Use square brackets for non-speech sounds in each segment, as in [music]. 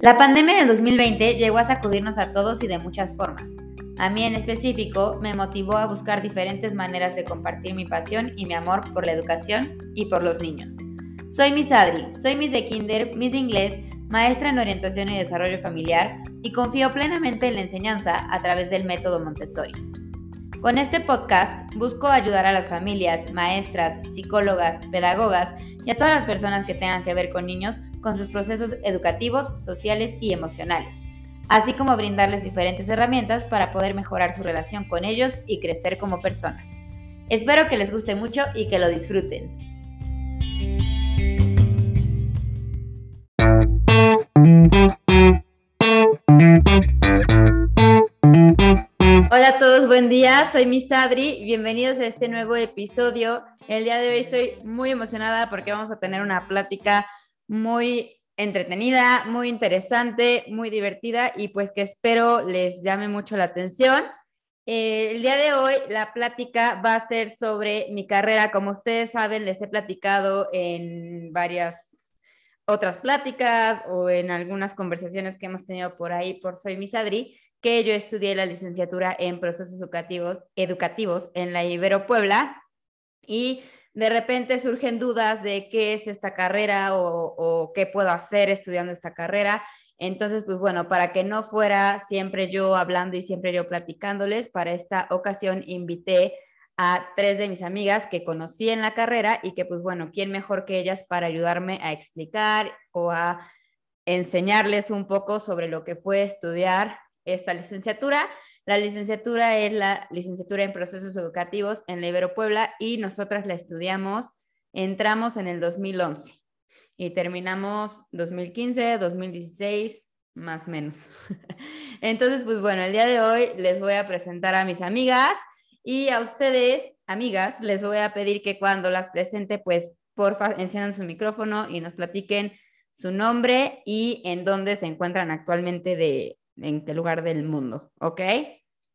La pandemia del 2020 llegó a sacudirnos a todos y de muchas formas. A mí en específico me motivó a buscar diferentes maneras de compartir mi pasión y mi amor por la educación y por los niños. Soy Miss Adri, soy Miss de Kinder, Miss de Inglés, maestra en orientación y desarrollo familiar y confío plenamente en la enseñanza a través del método Montessori. Con este podcast busco ayudar a las familias, maestras, psicólogas, pedagogas y a todas las personas que tengan que ver con niños con sus procesos educativos, sociales y emocionales, así como brindarles diferentes herramientas para poder mejorar su relación con ellos y crecer como personas. Espero que les guste mucho y que lo disfruten. Hola a todos, buen día, soy Miss Adri, bienvenidos a este nuevo episodio. El día de hoy estoy muy emocionada porque vamos a tener una plática muy entretenida, muy interesante, muy divertida y pues que espero les llame mucho la atención. Eh, el día de hoy la plática va a ser sobre mi carrera. Como ustedes saben, les he platicado en varias otras pláticas o en algunas conversaciones que hemos tenido por ahí por Soy Misadri, que yo estudié la licenciatura en procesos educativos, educativos en la Ibero Puebla y de repente surgen dudas de qué es esta carrera o, qué puedo hacer estudiando esta carrera. Entonces, pues bueno, para que no fuera siempre yo hablando y siempre yo platicándoles, para esta ocasión invité a tres de mis amigas que conocí en la carrera y que pues bueno, ¿quién mejor que ellas para ayudarme a explicar o a enseñarles un poco sobre lo que fue estudiar esta licenciatura? La licenciatura es la licenciatura en procesos educativos en la Ibero Puebla y nosotras la estudiamos, entramos en el 2011 y terminamos 2015, 2016, más menos. [laughs] Entonces, pues bueno, el día de hoy les voy a presentar a mis amigas y a ustedes, amigas, les voy a pedir que cuando las presente, pues porfa, enciendan su micrófono y nos platiquen su nombre y en dónde se encuentran actualmente de en qué lugar del mundo, ¿ok?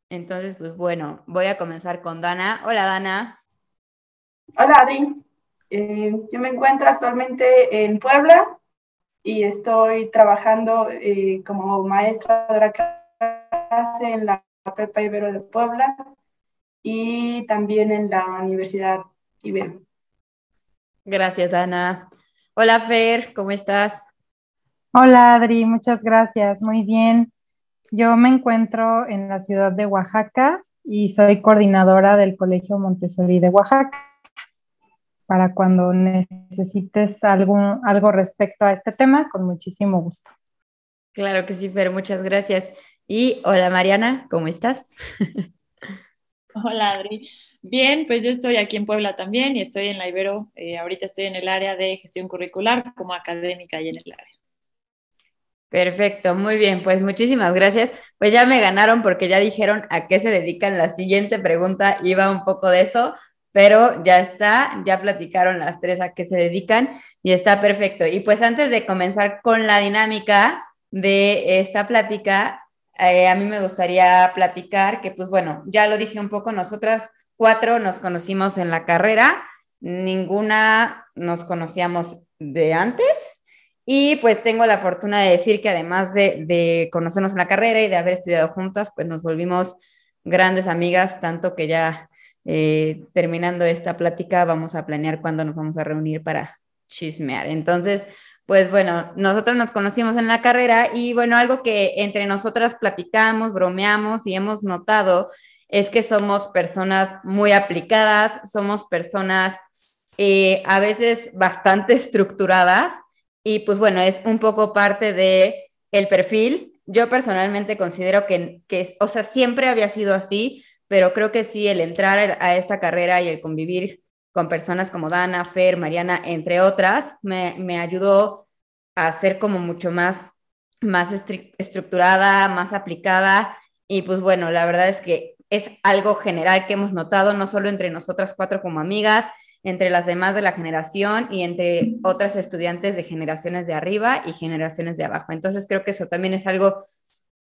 Entonces, pues bueno, voy a comenzar con Dana. Hola, Dana. Hola, Adri. Eh, yo me encuentro actualmente en Puebla y estoy trabajando eh, como maestra de la clase en la Prepa Ibero de Puebla y también en la Universidad Ibero. Gracias, Dana. Hola, Fer, ¿cómo estás? Hola, Adri, muchas gracias. Muy bien. Yo me encuentro en la ciudad de Oaxaca y soy coordinadora del Colegio Montessori de Oaxaca. Para cuando necesites algo, algo respecto a este tema, con muchísimo gusto. Claro que sí, Fer, muchas gracias. Y hola Mariana, ¿cómo estás? [laughs] Hola Adri. Bien, pues yo estoy aquí en Puebla también y estoy en la Ibero. Eh, ahorita estoy en el área de gestión curricular como académica y en el área. Perfecto, muy bien, pues muchísimas gracias. Pues ya me ganaron porque ya dijeron a qué se dedican. La siguiente pregunta iba un poco de eso, pero ya está, ya platicaron las tres a qué se dedican y está perfecto. Y pues antes de comenzar con la dinámica de esta plática, eh, a mí me gustaría platicar que pues bueno, ya lo dije un poco, nosotras cuatro nos conocimos en la carrera, ninguna nos conocíamos de antes y pues tengo la fortuna de decir que además de, conocernos en la carrera y de haber estudiado juntas, pues nos volvimos grandes amigas, tanto que ya eh, terminando esta plática vamos a planear cuándo nos vamos a reunir para chismear. Entonces, pues bueno, nosotros nos conocimos en la carrera y bueno, algo que entre nosotras platicamos, bromeamos y hemos notado es que somos personas muy aplicadas, somos personas eh, a veces bastante [laughs] estructuradas y pues bueno, es un poco parte de el perfil. Yo personalmente considero que, que, o sea, siempre había sido así, pero creo que sí, el entrar a esta carrera y el convivir con personas como Dana, Fer, Mariana, entre otras, me, me ayudó a ser como mucho más, más estructurada, más aplicada. Y pues bueno, la verdad es que es algo general que hemos notado, no solo entre nosotras cuatro como amigas, entre las demás de la generación y entre otras estudiantes de generaciones de arriba y generaciones de abajo. Entonces creo que eso también es algo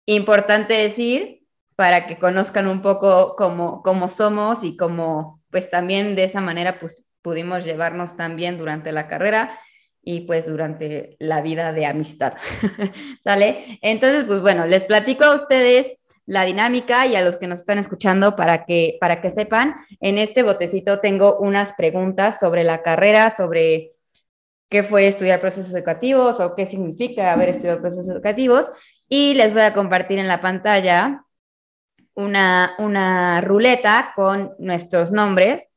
importante decir para que conozcan un poco cómo, cómo somos y cómo pues también de esa manera pues pudimos llevarnos también durante la carrera. y pues durante la vida de amistad. [laughs] ¿Sale? Entonces, pues bueno, les platico a ustedes la dinámica y a los que nos están escuchando para que, para que sepan, en este botecito tengo unas preguntas sobre la carrera, sobre qué fue estudiar procesos educativos o qué significa haber estudiado procesos educativos y les voy a compartir en la pantalla una, una ruleta con nuestros nombres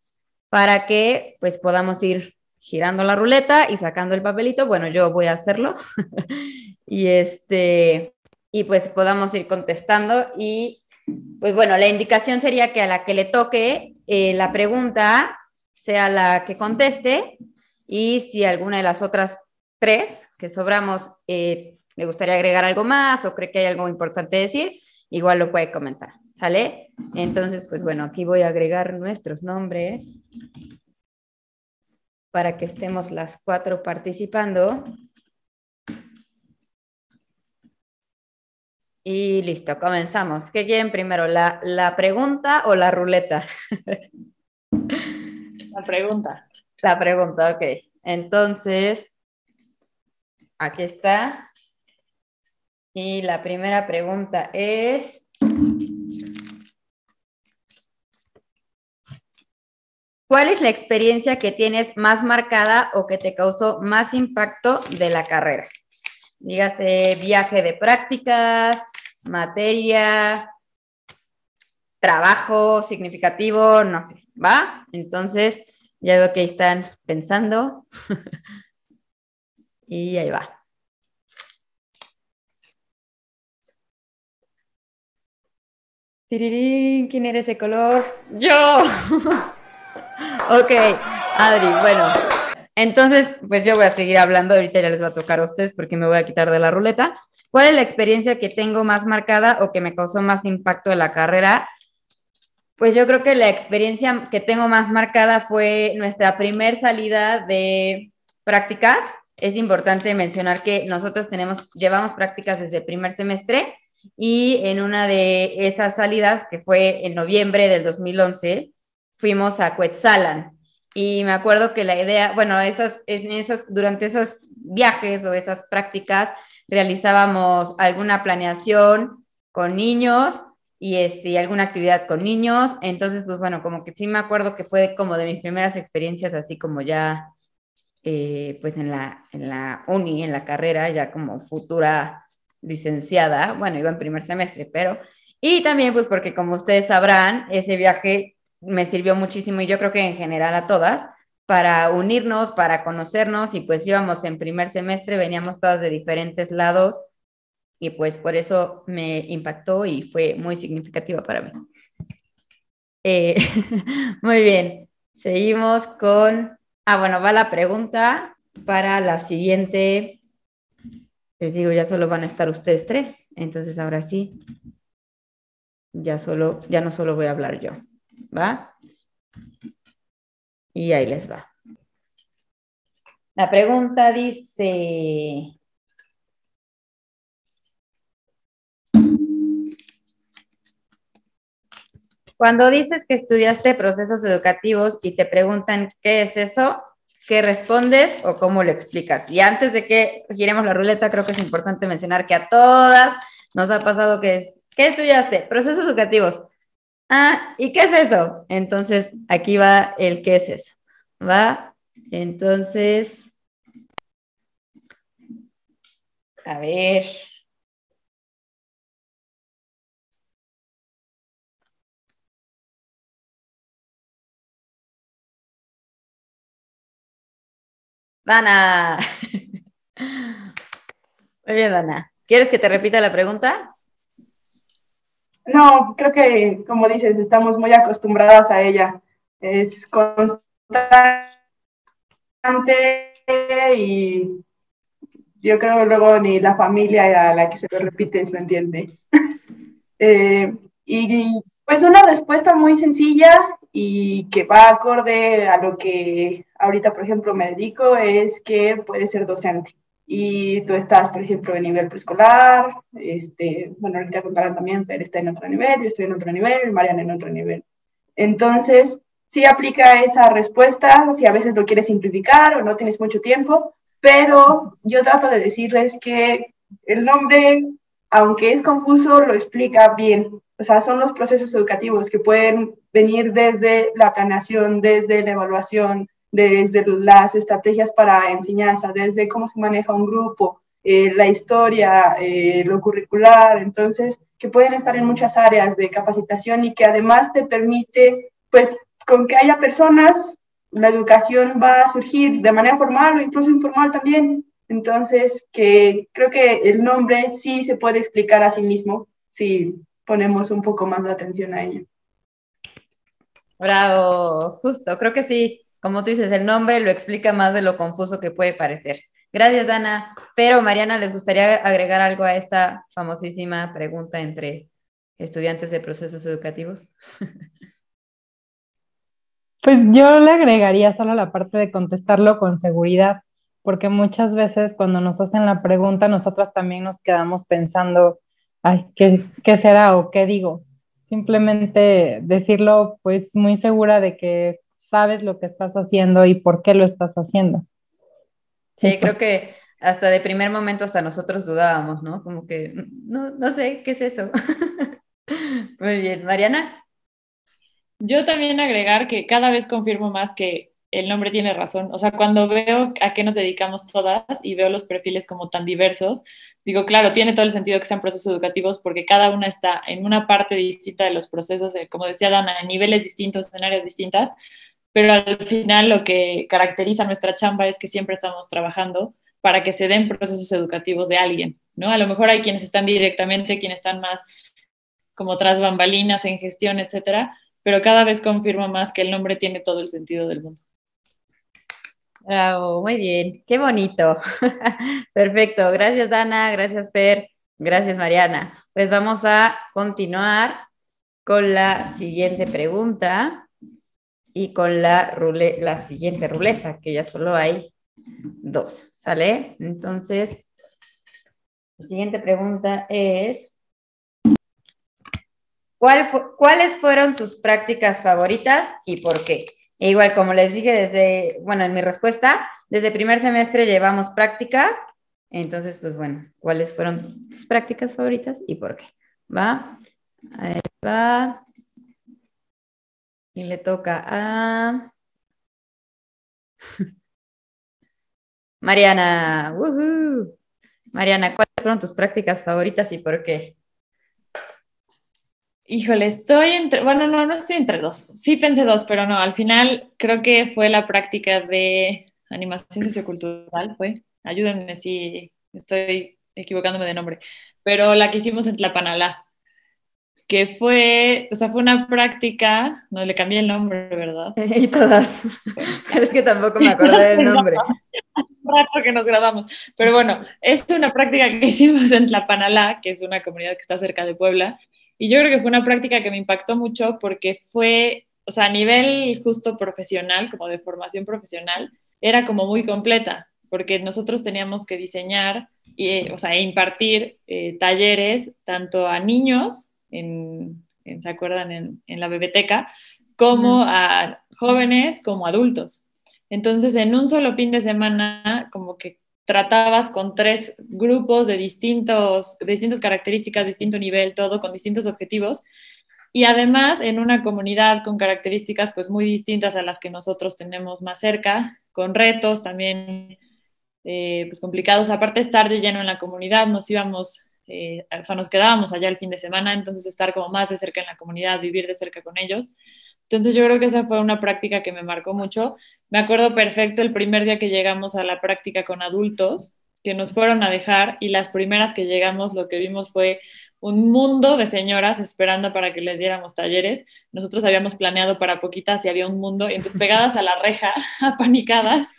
para que pues podamos ir girando la ruleta y sacando el papelito. Bueno, yo voy a hacerlo. [laughs] y este y pues podamos ir contestando y pues bueno, la indicación sería que a la que le toque eh, la pregunta sea la que conteste y si alguna de las otras tres que sobramos eh, le gustaría agregar algo más o cree que hay algo importante decir, igual lo puede comentar, ¿sale? Entonces, pues bueno, aquí voy a agregar nuestros nombres para que estemos las cuatro participando. Y listo, comenzamos. ¿Qué quieren primero, la, la pregunta o la ruleta? [laughs] La pregunta. La pregunta, ok. Entonces, aquí está. Y la primera pregunta es... ¿Cuál es la experiencia que tienes más marcada o que te causó más impacto de la carrera? Dígase viaje de prácticas, materia, trabajo significativo, no sé, ¿va? Entonces, ya veo que ahí están pensando. [laughs] y ahí va. ¿quién era ese color? Yo. [laughs] ok, Adri, bueno. Entonces, pues yo voy a seguir hablando, ahorita ya les va a tocar a ustedes porque me voy a quitar de la ruleta. ¿Cuál es la experiencia que tengo más marcada o que me causó más impacto en la carrera? Pues yo creo que la experiencia que tengo más marcada fue nuestra primer salida de prácticas. Es importante mencionar que nosotros tenemos, llevamos prácticas desde el primer semestre y en una de esas salidas, que fue en noviembre del 2011, fuimos a Cuetzalan. Y me acuerdo que la idea, bueno, esas, esas, durante esos viajes o esas prácticas, realizábamos alguna planeación con niños y este, alguna actividad con niños. Entonces, pues bueno, como que sí me acuerdo que fue como de mis primeras experiencias, así como ya, eh, pues en la, en la uni, en la carrera, ya como futura licenciada. Bueno, iba en primer semestre, pero... Y también, pues porque como ustedes sabrán, ese viaje me sirvió muchísimo y yo creo que en general a todas para unirnos, para conocernos y pues íbamos en primer semestre, veníamos todas de diferentes lados y pues por eso me impactó y fue muy significativa para mí. Eh, [laughs] muy bien, seguimos con, ah bueno, va la pregunta para la siguiente, les digo, ya solo van a estar ustedes tres, entonces ahora sí, ya solo, ya no solo voy a hablar yo, ¿va? Y ahí les va. La pregunta dice, cuando dices que estudiaste procesos educativos y te preguntan qué es eso, ¿qué respondes o cómo lo explicas? Y antes de que giremos la ruleta, creo que es importante mencionar que a todas nos ha pasado que es, ¿qué estudiaste? Procesos educativos. Ah, ¿y qué es eso? Entonces, aquí va el qué es eso. ¿Va? Entonces, a ver. Dana. [laughs] Muy bien. ¿Quieres que te repita la pregunta? No, creo que, como dices, estamos muy acostumbradas a ella. Es constante y yo creo que luego ni la familia a la que se lo repites lo entiende. [laughs] Eh, y pues una respuesta muy sencilla y que va acorde a lo que ahorita, por ejemplo, me dedico es que puede ser docente y tú estás, por ejemplo, en nivel preescolar, este, bueno, ahorita contarán también, Fer está en otro nivel, yo estoy en otro nivel, Mariana en otro nivel. Entonces, sí aplica esa respuesta, si a veces lo quieres simplificar o no tienes mucho tiempo, pero yo trato de decirles que el nombre, aunque es confuso, lo explica bien. O sea, son los procesos educativos que pueden venir desde la planeación, desde la evaluación, desde las estrategias para enseñanza, desde cómo se maneja un grupo, eh, la historia, eh, lo curricular, entonces, que pueden estar en muchas áreas de capacitación y que además te permite, pues, con que haya personas, la educación va a surgir de manera formal o incluso informal también. Entonces, que creo que el nombre sí se puede explicar a sí mismo si ponemos un poco más de atención a ello. Bravo, justo, creo que sí, como tú dices, el nombre lo explica más de lo confuso que puede parecer. Gracias, Dana. Pero, Mariana, ¿les gustaría agregar algo a esta famosísima pregunta entre estudiantes de procesos educativos? [laughs] Pues yo le agregaría solo la parte de contestarlo con seguridad, porque muchas veces cuando nos hacen la pregunta, nosotras también nos quedamos pensando, ay, ¿qué, qué será o qué digo? Simplemente decirlo pues muy segura de que sabes lo que estás haciendo y por qué lo estás haciendo. Sí, creo que hasta de primer momento hasta nosotros dudábamos, ¿no? Como que, no, no sé, ¿qué es eso? [laughs] Muy bien, Mariana. Yo también agregar que cada vez confirmo más que el nombre tiene razón. O sea, cuando veo a qué nos dedicamos todas y veo los perfiles como tan diversos, digo, claro, tiene todo el sentido que sean procesos educativos porque cada una está en una parte distinta de los procesos, como decía Dana, en niveles distintos, en áreas distintas, pero al final lo que caracteriza nuestra chamba es que siempre estamos trabajando para que se den procesos educativos de alguien, ¿no? A lo mejor hay quienes están directamente, quienes están más como tras bambalinas en gestión, etcétera, pero cada vez confirmo más que el nombre tiene todo el sentido del mundo. Bravo, muy bien, qué bonito. [laughs] Perfecto, gracias Dana, gracias Fer, gracias Mariana. Pues vamos a continuar con la siguiente pregunta y con la, siguiente ruleta, que ya solo hay dos, ¿sale? Entonces, la siguiente pregunta es, ¿cuál ¿cuáles fueron tus prácticas favoritas y por qué? E igual, como les dije desde, bueno, en mi respuesta, desde primer semestre llevamos prácticas, entonces, pues bueno, ¿cuáles fueron tus prácticas favoritas y por qué? ¿Va? Ahí va. Y le toca a [laughs] Mariana. Mariana, ¿cuáles fueron tus prácticas favoritas y por qué? Híjole, estoy entre, bueno, no, no estoy entre dos. Sí pensé dos, pero no, al final creo que fue la práctica de animación sociocultural, fue. Ayúdenme si estoy equivocándome de nombre, pero la que hicimos en Tlapanalá que fue, o sea, fue una práctica, no le cambié el nombre, ¿verdad? [laughs] y todas. es que tampoco me acuerdo del [laughs] nombre. Hace un rato que nos grabamos. Pero bueno, es una práctica que [laughs] hicimos en Tlapanalá, que es una comunidad que está cerca de Puebla. Y yo creo que fue una práctica que me impactó mucho porque fue, o sea, a nivel justo profesional, como de formación profesional, era como muy completa, porque nosotros teníamos que diseñar, y, o sea, impartir eh, talleres tanto a niños en, ¿se acuerdan? En, la biblioteca, como a jóvenes como adultos. Entonces, en un solo fin de semana, como que tratabas con tres grupos de distintos, distintas características, distinto nivel, todo con distintos objetivos. Y además en una comunidad con características pues muy distintas a las que nosotros tenemos más cerca, con retos también eh, pues complicados. Aparte estar de lleno en la comunidad, nos íbamos eh, o sea, nos quedábamos allá el fin de semana, entonces estar como más de cerca en la comunidad, vivir de cerca con ellos. Entonces yo creo que esa fue una práctica que me marcó mucho. Me acuerdo perfecto el primer día que llegamos a la práctica con adultos, que nos fueron a dejar y las primeras que llegamos lo que vimos fue un mundo de señoras esperando para que les diéramos talleres. Nosotros habíamos planeado para poquitas y había un mundo, y entonces pegadas a la reja, [laughs] apanicadas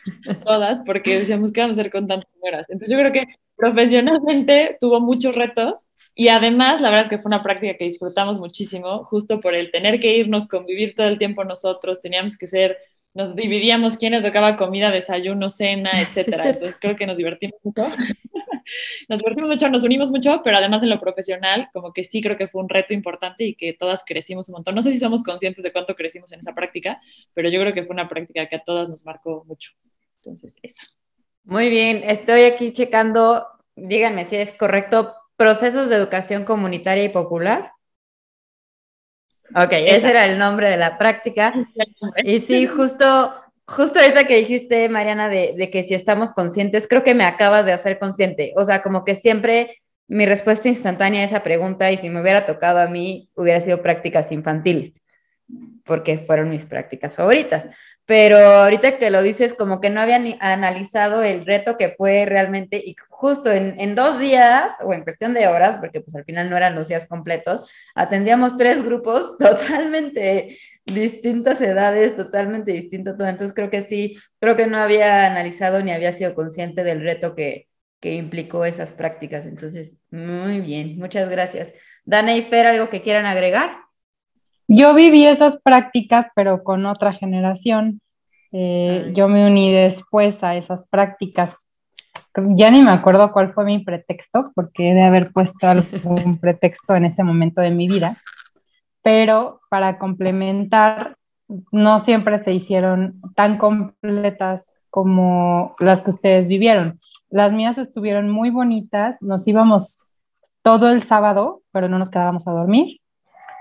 todas, porque decíamos, ¿qué vamos a hacer con tantas señoras? Entonces yo creo que profesionalmente [laughs] tuvo muchos retos y además la verdad es que fue una práctica que disfrutamos muchísimo, justo por el tener que irnos, convivir todo el tiempo nosotros, teníamos que ser nos dividíamos quiénes tocaba comida, desayuno, cena, [laughs] etcétera. Entonces creo que nos divertimos mucho. [laughs] nos divertimos mucho, nos unimos mucho, pero además en lo profesional, como que sí creo que fue un reto importante y que todas crecimos un montón. No sé si somos conscientes de cuánto crecimos en esa práctica, pero yo creo que fue una práctica que a todas nos marcó mucho. Entonces, esa. Muy bien, estoy aquí checando, díganme si es correcto, procesos de educación comunitaria y popular. Ok, ese era el nombre de la práctica. Y sí, justo, justo ahorita que dijiste, Mariana, de, de, que si estamos conscientes, creo que me acabas de hacer consciente. O sea, como que siempre mi respuesta instantánea a esa pregunta, y si me hubiera tocado a mí, hubiera sido prácticas infantiles, porque fueron mis prácticas favoritas pero ahorita que lo dices, como que no había analizado el reto que fue realmente, y justo en, dos días, o en cuestión de horas, porque pues al final no eran los días completos, atendíamos tres grupos [laughs] totalmente distintas edades, totalmente distinto todo. Entonces creo que sí, creo que no había analizado ni había sido consciente del reto que, que implicó esas prácticas. Entonces, muy bien, muchas gracias. Dana y Fer, ¿algo que quieran agregar? Yo viví esas prácticas, pero con otra generación. Eh, yo me uní después a esas prácticas. Ya ni me acuerdo cuál fue mi pretexto, porque he de haber puesto algún [laughs] pretexto en ese momento de mi vida. Pero para complementar, no siempre se hicieron tan completas como las que ustedes vivieron. Las mías estuvieron muy bonitas, nos íbamos todo el sábado, pero no nos quedábamos a dormir.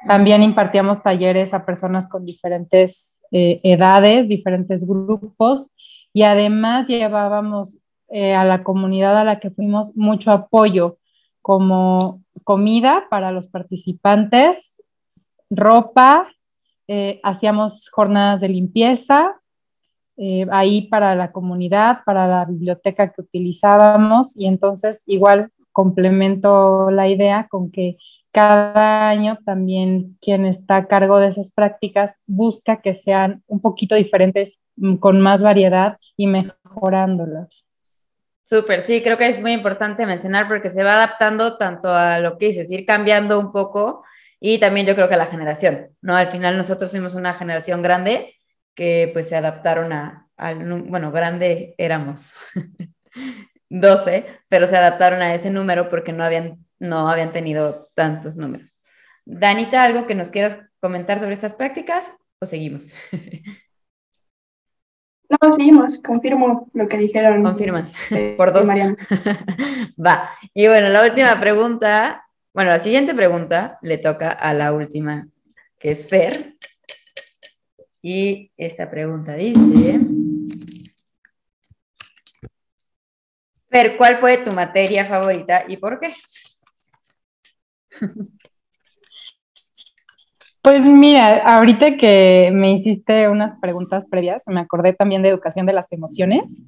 También impartíamos talleres a personas con diferentes eh, edades, diferentes grupos y además llevábamos eh, a la comunidad a la que fuimos mucho apoyo como comida para los participantes, ropa, eh, hacíamos jornadas de limpieza ahí para la comunidad, para la biblioteca que utilizábamos y entonces igual complemento la idea con que cada año también quien está a cargo de esas prácticas busca que sean un poquito diferentes, mm, con más variedad y mejorándolas. Súper, sí, creo que es muy importante mencionar porque se va adaptando tanto a lo que dices, ir cambiando un poco y también yo creo que a la generación, ¿no? Al final nosotros fuimos una generación grande que pues se adaptaron a, al, bueno, grande éramos [laughs] 12, pero se adaptaron a ese número porque no habían no habían tenido tantos números. Danita, ¿algo que nos quieras comentar sobre estas prácticas o seguimos? [laughs] No, seguimos, confirmo lo que dijeron. Confirmas, [laughs] por dos. [laughs] Va. Y bueno, la última pregunta, bueno, la siguiente pregunta le toca a la última, que es Fer. Y esta pregunta dice, Fer, ¿cuál fue tu materia favorita y por qué? Pues mira, ahorita que me hiciste unas preguntas previas, me acordé también de educación de las emociones,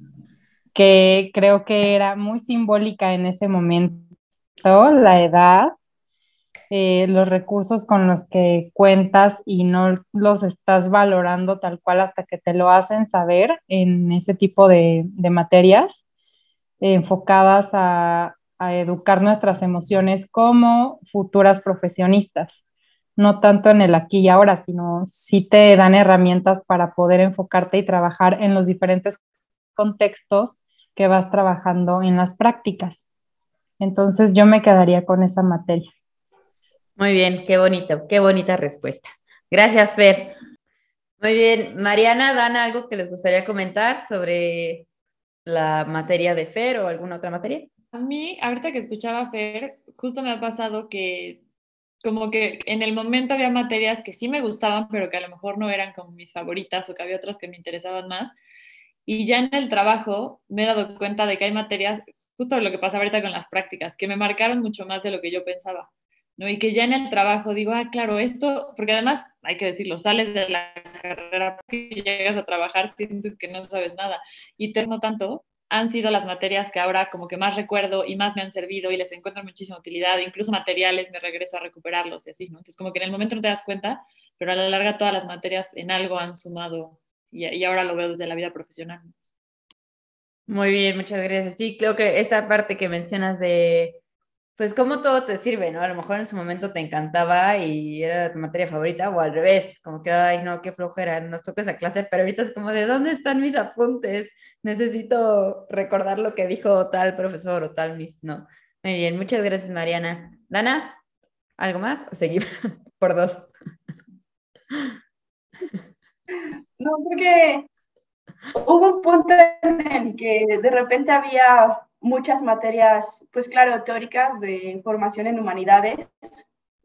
que creo que era muy simbólica en ese momento, la edad, eh, los recursos con los que cuentas y no los estás valorando tal cual hasta que te lo hacen saber en ese tipo de, materias enfocadas a, a educar nuestras emociones como futuras profesionistas, no tanto en el aquí y ahora, sino sí te dan herramientas para poder enfocarte y trabajar en los diferentes contextos que vas trabajando en las prácticas. Entonces yo me quedaría con esa materia. Muy bien, qué bonito, qué bonita respuesta. Gracias, Fer. Muy bien, Mariana, Dan, algo que les gustaría comentar sobre la materia de Fer o alguna otra materia. A mí, ahorita que escuchaba a Fer, justo me ha pasado que como que en el momento había materias que sí me gustaban, pero que a lo mejor no eran como mis favoritas o que había otras que me interesaban más. Y ya en el trabajo me he dado cuenta de que hay materias, justo lo que pasa ahorita con las prácticas, que me marcaron mucho más de lo que yo pensaba. ¿no? Y que ya en el trabajo digo, ah, claro, esto, porque además hay que decirlo, sales de la carrera y llegas a trabajar, sientes que no sabes nada y te no tanto, han sido las materias que ahora como que más recuerdo y más me han servido y les encuentro muchísima utilidad, incluso materiales me regreso a recuperarlos y así, ¿no? Entonces como que en el momento no te das cuenta, pero a la larga todas las materias en algo han sumado y, y ahora lo veo desde la vida profesional. Muy bien, muchas gracias. Sí, creo que esta parte que mencionas de pues como todo te sirve, ¿no? A lo mejor en su momento te encantaba y era tu materia favorita, o al revés, como que, ay, no, qué flojera, nos toca esa clase, pero ahorita es como, ¿de dónde están mis apuntes? Necesito recordar lo que dijo tal profesor o tal mis, no. Muy bien, muchas gracias, Mariana. Dana, ¿algo más? ¿O seguimos [laughs] por dos? No, porque Hubo un punto en el que de repente había muchas materias, pues claro, teóricas de formación en humanidades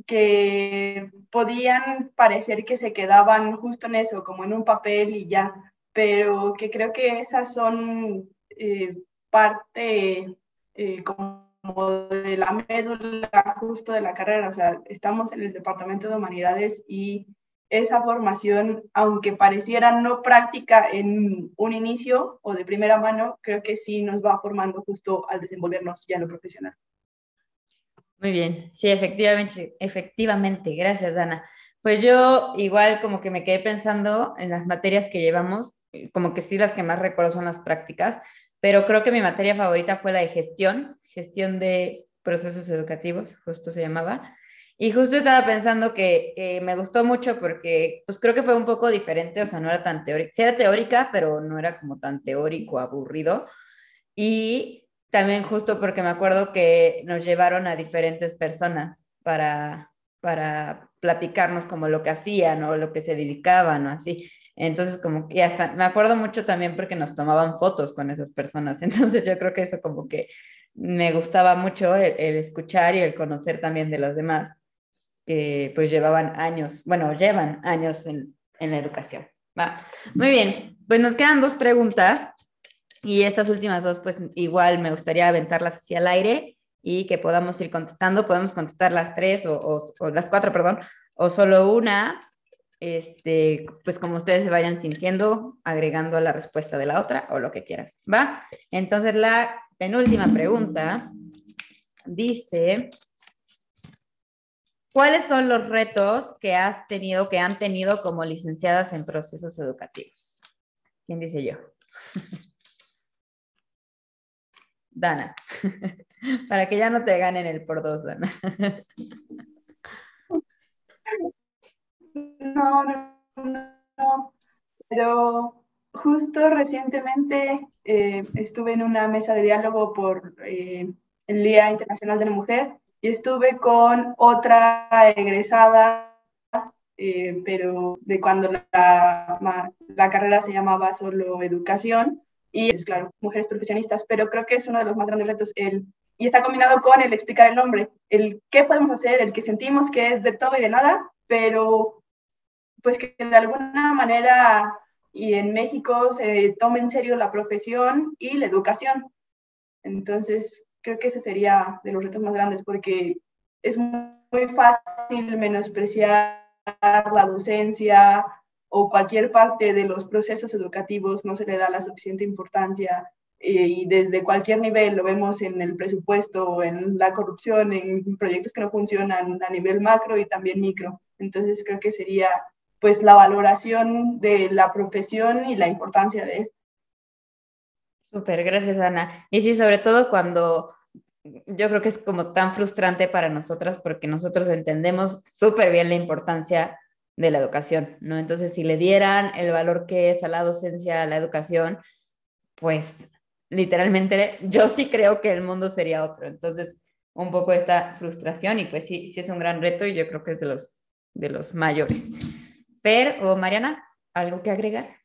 que podían parecer que se quedaban justo en eso, como en un papel y ya, pero que creo que esas son eh, parte eh, como de la médula justo de la carrera, o sea, estamos en el Departamento de Humanidades y esa formación, aunque pareciera no práctica en un inicio o de primera mano, creo que sí nos va formando justo al desenvolvernos ya en lo profesional. Muy bien, sí, efectivamente, efectivamente, gracias, Dana. Pues yo igual como que me quedé pensando en las materias que llevamos, como que sí las que más recuerdo son las prácticas, pero creo que mi materia favorita fue la de gestión, gestión de procesos educativos, justo se llamaba. Y justo estaba pensando que me gustó mucho porque pues creo que fue un poco diferente, o sea, no era tan teórica, sí era teórica, pero no era como tan teórico, aburrido. Y también justo porque me acuerdo que nos llevaron a diferentes personas para, para platicarnos como lo que hacían o lo que se dedicaban o así. Entonces, como que hasta me acuerdo mucho también porque nos tomaban fotos con esas personas. [laughs] Entonces, yo creo que eso como que me gustaba mucho el, el escuchar y el conocer también de los demás que pues llevaban años, bueno, llevan años en, en la educación. Va. Muy bien, pues nos quedan dos preguntas y estas últimas dos, pues igual me gustaría aventarlas hacia el aire y que podamos ir contestando. Podemos contestar las tres o, o, las cuatro, perdón, o solo una, este, pues como ustedes se vayan sintiendo, agregando la respuesta de la otra o lo que quieran. ¿Va? Entonces la penúltima pregunta dice, ¿Cuáles son los retos que has tenido, que han tenido como licenciadas en procesos educativos? ¿Quién dice yo? [laughs] Dana, [laughs] para que ya no te ganen el por dos, Dana. [laughs] No, no, no, pero justo recientemente eh, estuve en una mesa de diálogo por eh, el Día Internacional de la Mujer y estuve con otra egresada, eh, pero de cuando la, la, carrera se llamaba solo educación, y es claro, mujeres profesionistas, pero creo que es uno de los más grandes retos, el, y está combinado con el explicar el nombre, el qué podemos hacer, el que sentimos que es de todo y de nada, pero pues que de alguna manera y en México se tome en serio la profesión y la educación. Entonces, creo que ese sería de los retos más grandes porque es muy fácil menospreciar la docencia o cualquier parte de los procesos educativos, no se le da la suficiente importancia eh, y desde cualquier nivel lo vemos en el presupuesto, en la corrupción, en proyectos que no funcionan a nivel macro y también micro. Entonces creo que sería pues la valoración de la profesión y la importancia de esto. Súper, gracias Ana. Y sí, sobre todo cuando yo creo que es como tan frustrante para nosotras porque nosotros entendemos súper bien la importancia de la educación, ¿no? Entonces, si le dieran el valor que es a la docencia, a la educación, pues literalmente yo sí creo que el mundo sería otro. Entonces, un poco esta frustración y pues sí, sí es un gran reto y yo creo que es de los, de los mayores. Fer o Mariana, ¿algo que agregar?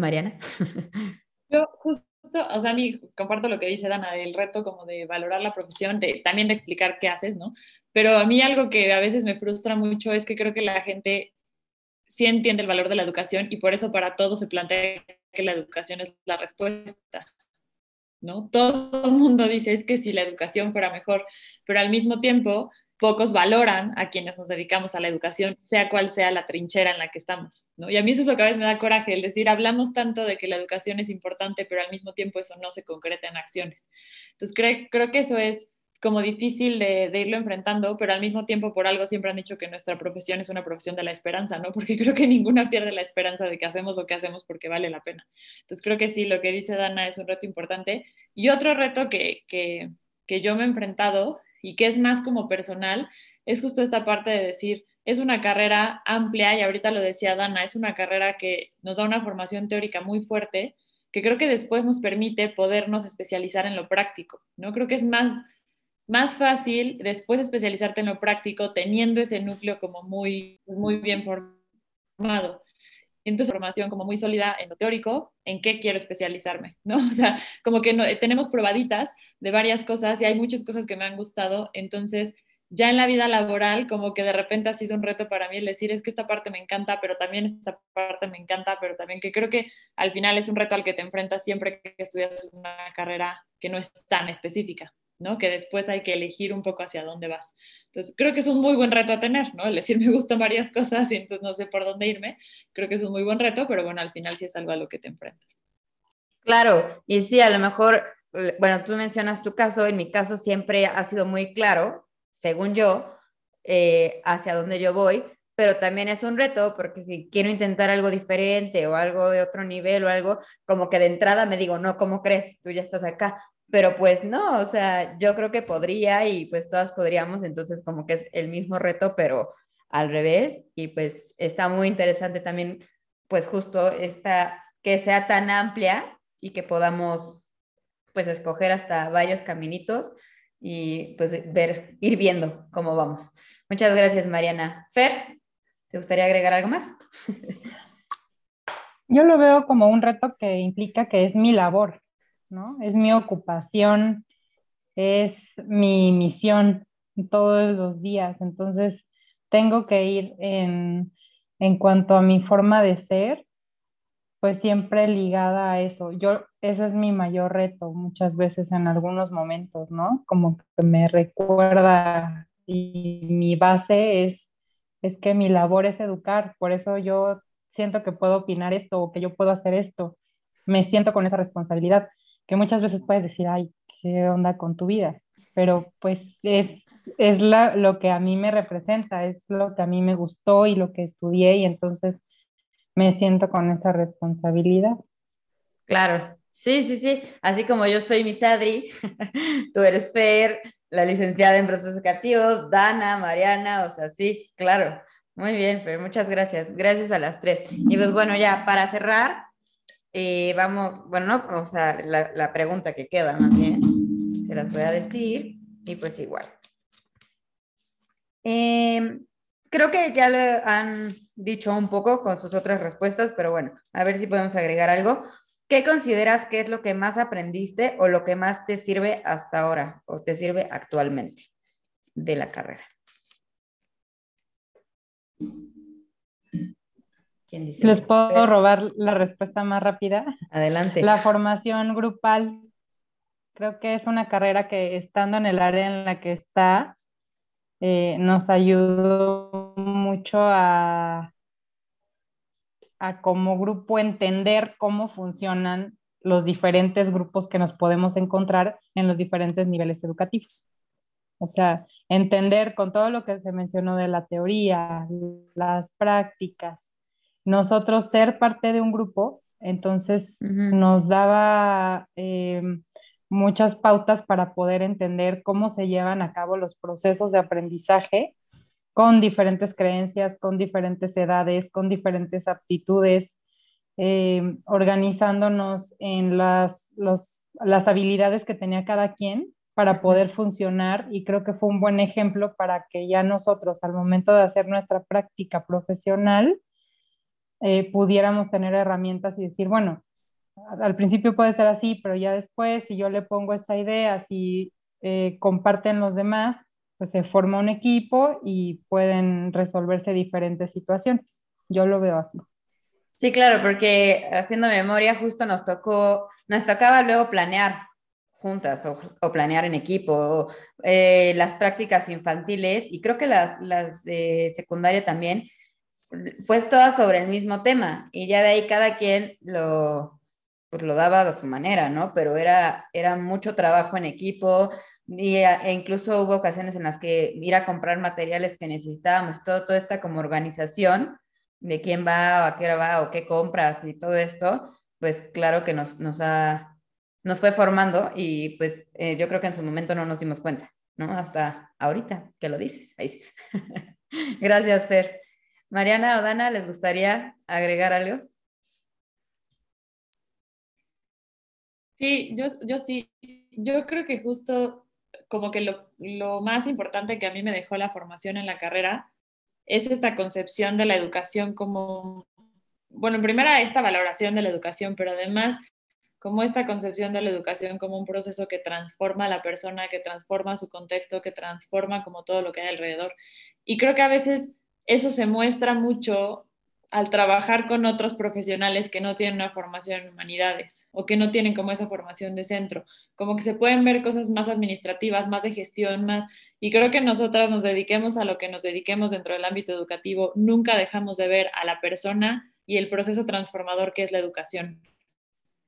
Mariana. Yo justo, o sea, mí comparto lo que dice Dana, del reto como de valorar la profesión, de, también de explicar qué haces, ¿no? Pero a mí algo que a veces me frustra mucho es que creo que la gente sí entiende el valor de la educación y por eso para todos se plantea que la educación es la respuesta. ¿No? Todo el mundo dice es que si la educación fuera mejor, pero al mismo tiempo pocos valoran a quienes nos dedicamos a la educación, sea cual sea la trinchera en la que estamos. ¿no? Y a mí eso es lo que a veces me da coraje, el decir, hablamos tanto de que la educación es importante, pero al mismo tiempo eso no se concreta en acciones. Entonces creo, creo que eso es como difícil de, irlo enfrentando, pero al mismo tiempo por algo siempre han dicho que nuestra profesión es una profesión de la esperanza, ¿no? Porque creo que ninguna pierde la esperanza de que hacemos lo que hacemos porque vale la pena. Entonces creo que sí, lo que dice Dana es un reto importante. Y otro reto que, que, que yo me he enfrentado y que es más como personal, es justo esta parte de decir, es una carrera amplia y ahorita lo decía Dana, es una carrera que nos da una formación teórica muy fuerte, que creo que después nos permite podernos especializar en lo práctico, ¿no? Creo que es más, más fácil después especializarte en lo práctico teniendo ese núcleo como muy, muy bien formado. Entonces formación como muy sólida en lo teórico, en qué quiero especializarme, ¿no? [laughs] O sea, como que no, tenemos probaditas de varias cosas y hay muchas cosas que me han gustado, entonces ya en la vida laboral como que de repente ha sido un reto para mí el decir es que esta parte me encanta, pero también esta parte me encanta, pero también que creo que al final es un reto al que te enfrentas siempre que estudias una carrera que no es tan específica. ¿No? Que después hay que elegir un poco hacia dónde vas. Entonces, creo que es un muy buen reto a tener, ¿no? Decir [laughs] me gustan varias cosas y entonces no sé por dónde irme. Creo que es un muy buen reto, pero bueno, al final sí es algo a lo que te enfrentas. Claro, y sí, a lo mejor, bueno, tú mencionas tu caso, en mi caso siempre ha sido muy claro, según yo, eh, hacia dónde yo voy, pero también es un reto porque si quiero intentar algo diferente o algo de otro nivel o algo, como que de entrada me digo, no, ¿cómo crees? Tú ya estás acá pero pues no, o sea, yo creo que podría y pues todas podríamos, entonces como que es el mismo reto, pero al revés, y pues está muy interesante también, pues justo esta, que sea tan amplia y que podamos pues escoger hasta varios caminitos y pues ver, ir viendo cómo vamos. Muchas gracias, Mariana. Fer, ¿te gustaría agregar algo más? Yo lo veo como un reto que implica que es mi labor, ¿no? Es mi ocupación, es mi misión todos los días. Entonces, tengo que ir en, en cuanto a mi forma de ser, pues siempre ligada a eso. Yo, ese es mi mayor reto muchas veces en algunos momentos, ¿no? Como que me recuerda y mi base es, es que mi labor es educar, por eso yo siento que puedo opinar esto o que yo puedo hacer esto, me siento con esa responsabilidad que muchas veces puedes decir, ay, ¿qué onda con tu vida? Pero pues es, es la, lo que a mí me representa, es lo que a mí me gustó y lo que estudié y entonces me siento con esa responsabilidad. Claro, sí, sí, sí. Así como yo soy Misadri, [laughs] tú eres Fer, la licenciada en procesos educativos, Dana, Mariana, o sea, sí, claro. Muy bien, Fer, muchas gracias. Gracias a las tres. Y pues bueno, ya para cerrar, eh, vamos, bueno, no, o sea, la, pregunta que queda más bien, se las voy a decir y pues igual. Em, creo que ya lo han dicho un poco con sus otras respuestas, pero bueno, a ver si podemos agregar algo. ¿Qué consideras que es lo que más aprendiste o lo que más te sirve hasta ahora o te sirve actualmente de la carrera? ¿Les puedo robar la respuesta más rápida? Adelante. La formación grupal. Creo que es una carrera que estando en el área en la que está, eh, nos ayudó mucho a, a como grupo entender cómo funcionan los diferentes grupos que nos podemos encontrar en los diferentes niveles educativos. O sea, entender con todo lo que se mencionó de la teoría, las prácticas, nosotros ser parte de un grupo, entonces nos daba eh, muchas pautas para poder entender cómo se llevan a cabo los procesos de aprendizaje con diferentes creencias, con diferentes edades, con diferentes aptitudes, eh, organizándonos en las, las habilidades que tenía cada quien para poder funcionar y creo que fue un buen ejemplo para que ya nosotros al momento de hacer nuestra práctica profesional eh, pudiéramos tener herramientas y decir, bueno, al principio puede ser así, pero ya después, si yo le pongo esta idea, si eh, comparten los demás, pues se forma un equipo y pueden resolverse diferentes situaciones. Yo lo veo así. Sí, claro, porque haciendo memoria justo nos tocó, nos tocaba luego planear juntas o, planear en equipo, eh, las prácticas infantiles y creo que las, las de secundaria también, fue toda sobre el mismo tema y ya de ahí cada quien lo, pues lo daba de su manera, ¿no? Pero era, era mucho trabajo en equipo y, e incluso hubo ocasiones en las que ir a comprar materiales que necesitábamos, todo, toda esta como organización de quién va o a qué hora va o qué compras y todo esto, pues claro que nos, nos, ha, nos fue formando y pues eh, yo creo que en su momento no nos dimos cuenta, ¿no? Hasta ahorita que lo dices. Ahí sí. [laughs] Gracias, Fer. Mariana o Dana, ¿les gustaría agregar algo? Sí, yo, yo sí. Yo creo que justo como que lo, lo más importante que a mí me dejó la formación en la carrera es esta concepción de la educación como bueno, en primera esta valoración de la educación, pero además como esta concepción de la educación como un proceso que transforma a la persona, que transforma su contexto, que transforma como todo lo que hay alrededor. Y creo que a veces eso se muestra mucho al trabajar con otros profesionales que no tienen una formación en humanidades o que no tienen como esa formación de centro, como que se pueden ver cosas más administrativas, más de gestión, más, y creo que nosotras nos dediquemos a lo que nos dediquemos dentro del ámbito educativo, nunca dejamos de ver a la persona y el proceso transformador que es la educación.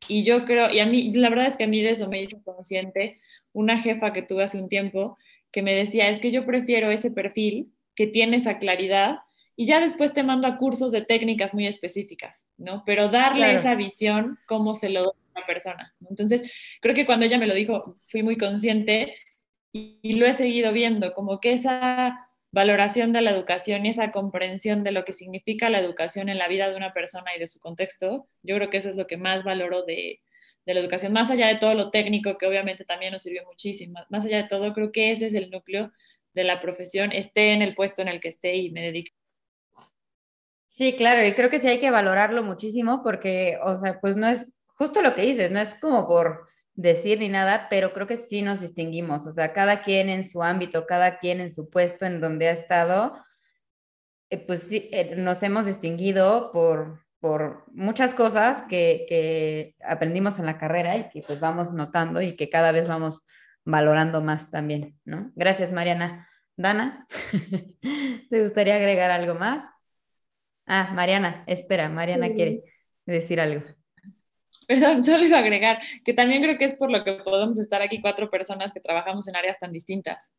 Y yo creo, y a mí, la verdad es que a mí de eso me hizo consciente una jefa que tuve hace un tiempo que me decía, es que yo prefiero ese perfil que tiene esa claridad y ya después te mando a cursos de técnicas muy específicas, ¿no? Pero darle esa visión, cómo se lo da a una persona. Entonces, creo que cuando ella me lo dijo, fui muy consciente y, y, lo he seguido viendo, como que esa valoración de la educación y esa comprensión de lo que significa la educación en la vida de una persona y de su contexto, yo creo que eso es lo que más valoro de, de la educación, más allá de todo lo técnico, que obviamente también nos sirvió muchísimo, más allá de todo, creo que ese es el núcleo de la profesión, esté en el puesto en el que esté y me dedique. Sí, claro, y creo que sí hay que valorarlo muchísimo porque, o sea, pues no es justo lo que dices, no es como por decir ni nada, pero creo que sí nos distinguimos, o sea, cada quien en su ámbito, cada quien en su puesto en donde ha estado, eh, pues sí, eh, nos hemos distinguido por, por muchas cosas que, que aprendimos en la carrera y que pues vamos notando y que cada vez vamos valorando más también, ¿no? Gracias, Mariana. Dana, [laughs] ¿te gustaría agregar algo más? Ah, Mariana, espera, Mariana quiere decir algo. Perdón, [laughs] solo iba a agregar que también creo que es por lo que podemos estar aquí cuatro personas que trabajamos en áreas tan distintas.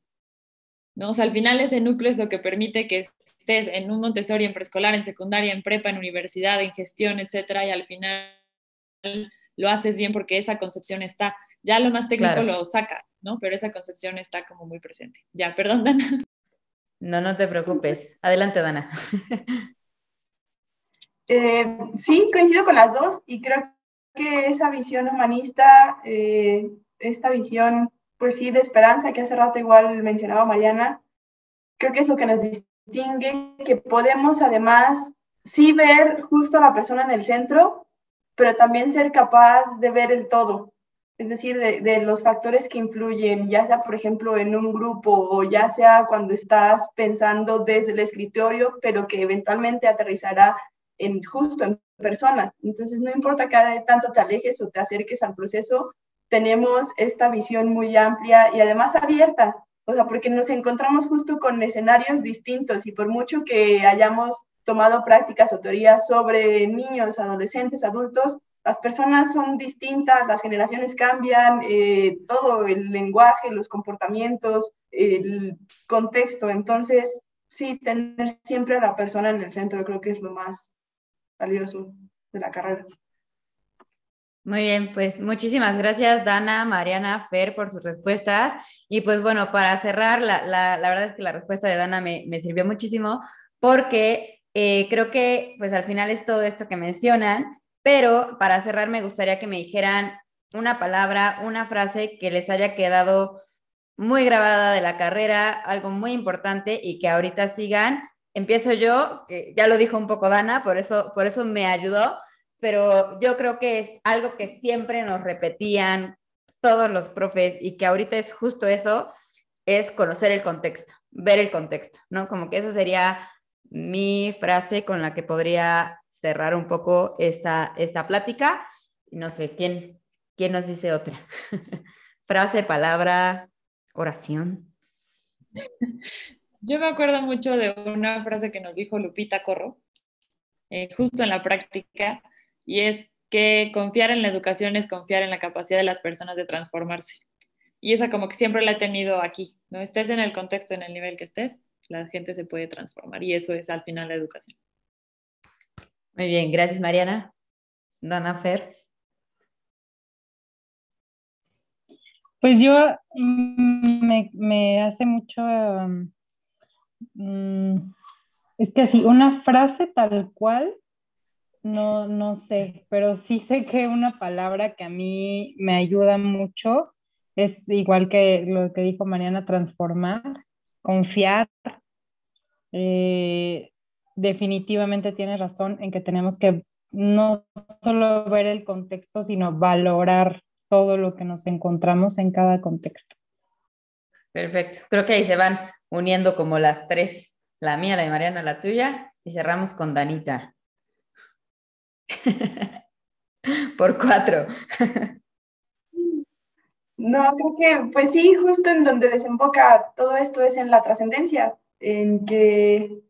¿no? O sea, al final ese núcleo es lo que permite que estés en un Montessori, en preescolar, en secundaria, en prepa, en universidad, en gestión, etcétera, y al final lo haces bien porque esa concepción está. Ya lo más técnico lo saca, ¿no? Pero esa concepción está como muy presente. Ya, perdón, [laughs] Dana. No, no te preocupes. Adelante, Dana. Eh, sí, coincido con las dos y creo que esa visión humanista, eh, esta visión, pues sí, de esperanza que hace rato igual mencionaba Mariana, creo que es lo que nos distingue, que podemos además sí ver justo a la persona en el centro, pero también ser capaz de ver el todo, es decir, de, los factores que influyen, ya sea, por ejemplo, en un grupo o ya sea cuando estás pensando desde el escritorio, pero que eventualmente aterrizará en justo en personas. Entonces, no importa cada tanto te alejes o te acerques al proceso, tenemos esta visión muy amplia y además abierta, o sea, porque nos encontramos justo con escenarios distintos y por mucho que hayamos tomado prácticas o teorías sobre niños, adolescentes, adultos, las personas son distintas, las generaciones cambian, eh, todo el lenguaje, los comportamientos, el contexto. Entonces, sí, tener siempre a la persona en el centro creo que es lo más valioso de la carrera. Muy bien, pues muchísimas gracias Dana, Mariana, Fer por sus respuestas. Y pues bueno, para cerrar, la, la, la verdad es que la respuesta de Dana me, me sirvió muchísimo porque eh, creo que pues al final es todo esto que mencionan, pero para cerrar me gustaría que me dijeran una palabra, una frase que les haya quedado muy grabada de la carrera, algo muy importante y que ahorita sigan empiezo yo, que ya lo dijo un poco Dana, por eso, por eso me ayudó, pero yo creo que es algo que siempre nos repetían todos los profes y que ahorita es justo eso, es conocer el contexto, ver el contexto, ¿no? Como que esa sería mi frase con la que podría cerrar un poco esta, esta plática. No sé, ¿quién, quién nos dice otra? [laughs] frase, palabra, oración. Yo me acuerdo mucho de una frase que nos dijo Lupita Corro, eh, justo en la práctica, y es que confiar en la educación es confiar en la capacidad de las personas de transformarse. Y esa como que siempre la he tenido aquí, ¿no? Estés en el contexto, en el nivel que estés, la gente se puede transformar y eso es al final la educación. Muy bien, gracias Mariana. Dana Fer. Pues yo mm, me, me hace mucho um, Mm, es que así, una frase tal cual, no, no sé, pero sí sé que una palabra que a mí me ayuda mucho es igual que lo que dijo Mariana, transformar, confiar. Eh, definitivamente tiene razón en que tenemos que no solo ver el contexto, sino valorar todo lo que nos encontramos en cada contexto. Perfecto. Creo que ahí se van uniendo como las tres, la mía, la de Mariana, la tuya, y cerramos con Danita. [laughs] Por cuatro. No, creo que, pues sí, justo en donde desemboca todo esto es en la trascendencia, en que,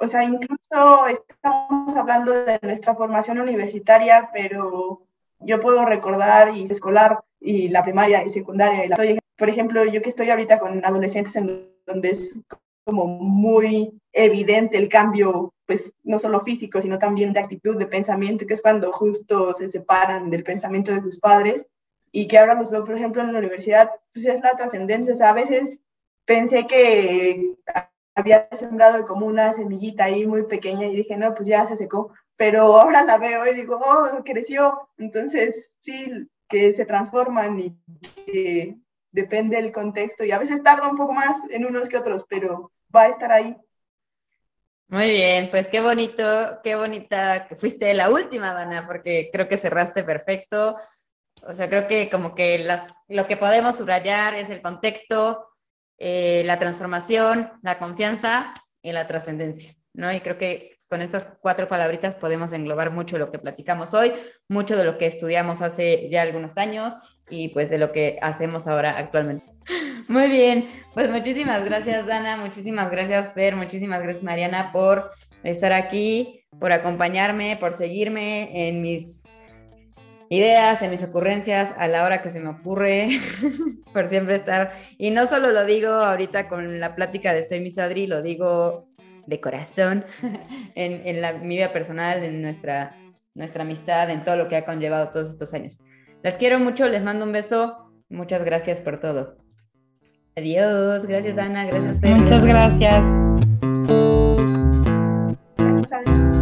o sea, incluso estamos hablando de nuestra formación universitaria, pero yo puedo recordar y escolar y la primaria y secundaria. Y la, por ejemplo, yo que estoy ahorita con adolescentes en donde es como muy evidente el cambio, pues no solo físico, sino también de actitud, de pensamiento, que es cuando justo se separan del pensamiento de sus padres y que ahora los veo, por ejemplo, en la universidad, pues es la trascendencia. O sea, a veces pensé que había sembrado como una semillita ahí muy pequeña y dije, no, pues ya se secó, pero ahora la veo y digo, oh, creció. Entonces, sí, que se transforman y que depende del contexto y a veces tarda un poco más en unos que otros, pero va a estar ahí. Muy bien, pues qué bonito, qué bonita que fuiste la última, Dana, porque creo que cerraste perfecto. O sea, creo que como que las, lo que podemos subrayar es el contexto, eh, la transformación, la confianza y la trascendencia, ¿no? Y creo que con estas cuatro palabritas podemos englobar mucho de lo que platicamos hoy, mucho de lo que estudiamos hace ya algunos años y pues de lo que hacemos ahora actualmente. [laughs] Muy bien, pues muchísimas gracias Dana, muchísimas gracias Fer, muchísimas gracias Mariana por estar aquí, por acompañarme, por seguirme en mis ideas, en mis ocurrencias a la hora que se me ocurre, [laughs] por siempre estar. Y no solo lo digo ahorita con la plática de Soy Misadri, lo digo de corazón [laughs] en, en la, mi vida personal, en nuestra, nuestra amistad, en todo lo que ha conllevado todos estos años. Les quiero mucho, les mando un beso. Muchas gracias por todo. Adiós, gracias Ana, gracias Muchas gracias. gracias